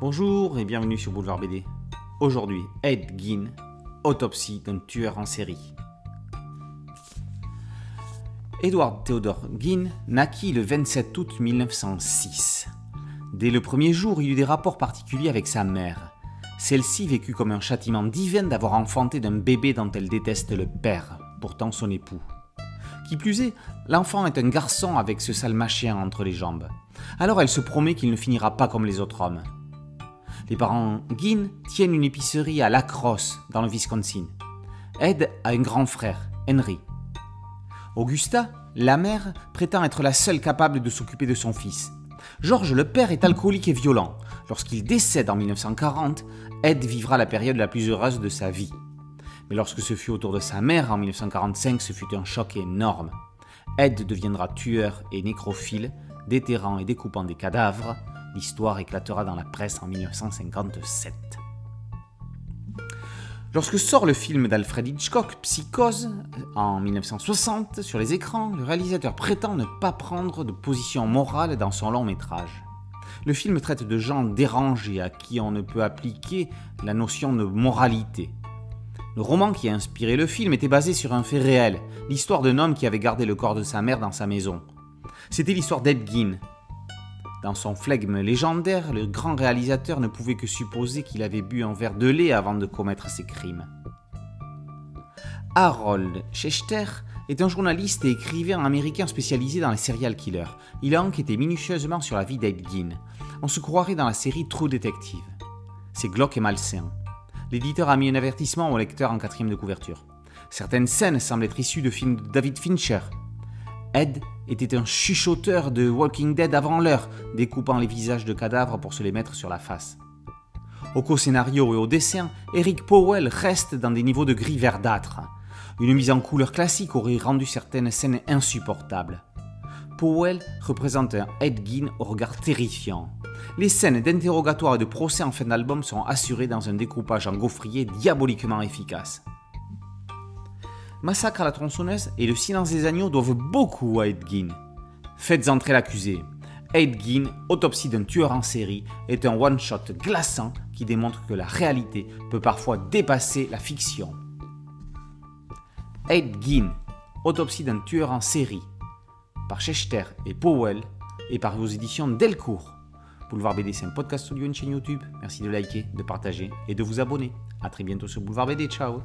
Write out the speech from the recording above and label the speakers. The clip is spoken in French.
Speaker 1: Bonjour et bienvenue sur Boulevard BD. Aujourd'hui, Ed Gein, autopsie d'un tueur en série. Edward Theodore Gein naquit le 27 août 1906. Dès le premier jour, il eut des rapports particuliers avec sa mère. Celle-ci vécut comme un châtiment divin d'avoir enfanté d'un bébé dont elle déteste le père, pourtant son époux. Qui plus est, l'enfant est un garçon avec ce sale machin entre les jambes. Alors elle se promet qu'il ne finira pas comme les autres hommes. Les parents Ginn tiennent une épicerie à Lacrosse, dans le Wisconsin. Ed a un grand frère, Henry. Augusta, la mère, prétend être la seule capable de s'occuper de son fils. George, le père, est alcoolique et violent. Lorsqu'il décède en 1940, Ed vivra la période la plus heureuse de sa vie. Mais lorsque ce fut au tour de sa mère en 1945, ce fut un choc énorme. Ed deviendra tueur et nécrophile, déterrant et découpant des cadavres, L'histoire éclatera dans la presse en 1957. Lorsque sort le film d'Alfred Hitchcock, Psychose, en 1960, sur les écrans, le réalisateur prétend ne pas prendre de position morale dans son long métrage. Le film traite de gens dérangés à qui on ne peut appliquer la notion de moralité. Le roman qui a inspiré le film était basé sur un fait réel, l'histoire d'un homme qui avait gardé le corps de sa mère dans sa maison. C'était l'histoire d'Ed dans son flegme légendaire, le grand réalisateur ne pouvait que supposer qu'il avait bu un verre de lait avant de commettre ses crimes. Harold Schechter est un journaliste et écrivain américain spécialisé dans les serial killers. Il a enquêté minutieusement sur la vie d'Ed Gein. On se croirait dans la série True Detective. C'est glauque et malsain. L'éditeur a mis un avertissement au lecteur en quatrième de couverture. Certaines scènes semblent être issues de films de David Fincher, Ed était un chuchoteur de Walking Dead avant l'heure, découpant les visages de cadavres pour se les mettre sur la face. Au co-scénario et au dessin, Eric Powell reste dans des niveaux de gris verdâtre. Une mise en couleur classique aurait rendu certaines scènes insupportables. Powell représente un Ed Gein au regard terrifiant. Les scènes d'interrogatoire et de procès en fin d'album sont assurées dans un découpage en gaufrier diaboliquement efficace. Massacre à la tronçonneuse et Le silence des agneaux doivent beaucoup à Ed Gein. Faites entrer l'accusé. Ed Gein, autopsie d'un tueur en série, est un one-shot glaçant qui démontre que la réalité peut parfois dépasser la fiction. Ed Gein, autopsie d'un tueur en série, par Schechter et Powell, et par vos éditions Delcourt. Boulevard BD, c'est un podcast audio, une chaîne YouTube. Merci de liker, de partager et de vous abonner. A très bientôt sur Boulevard BD. Ciao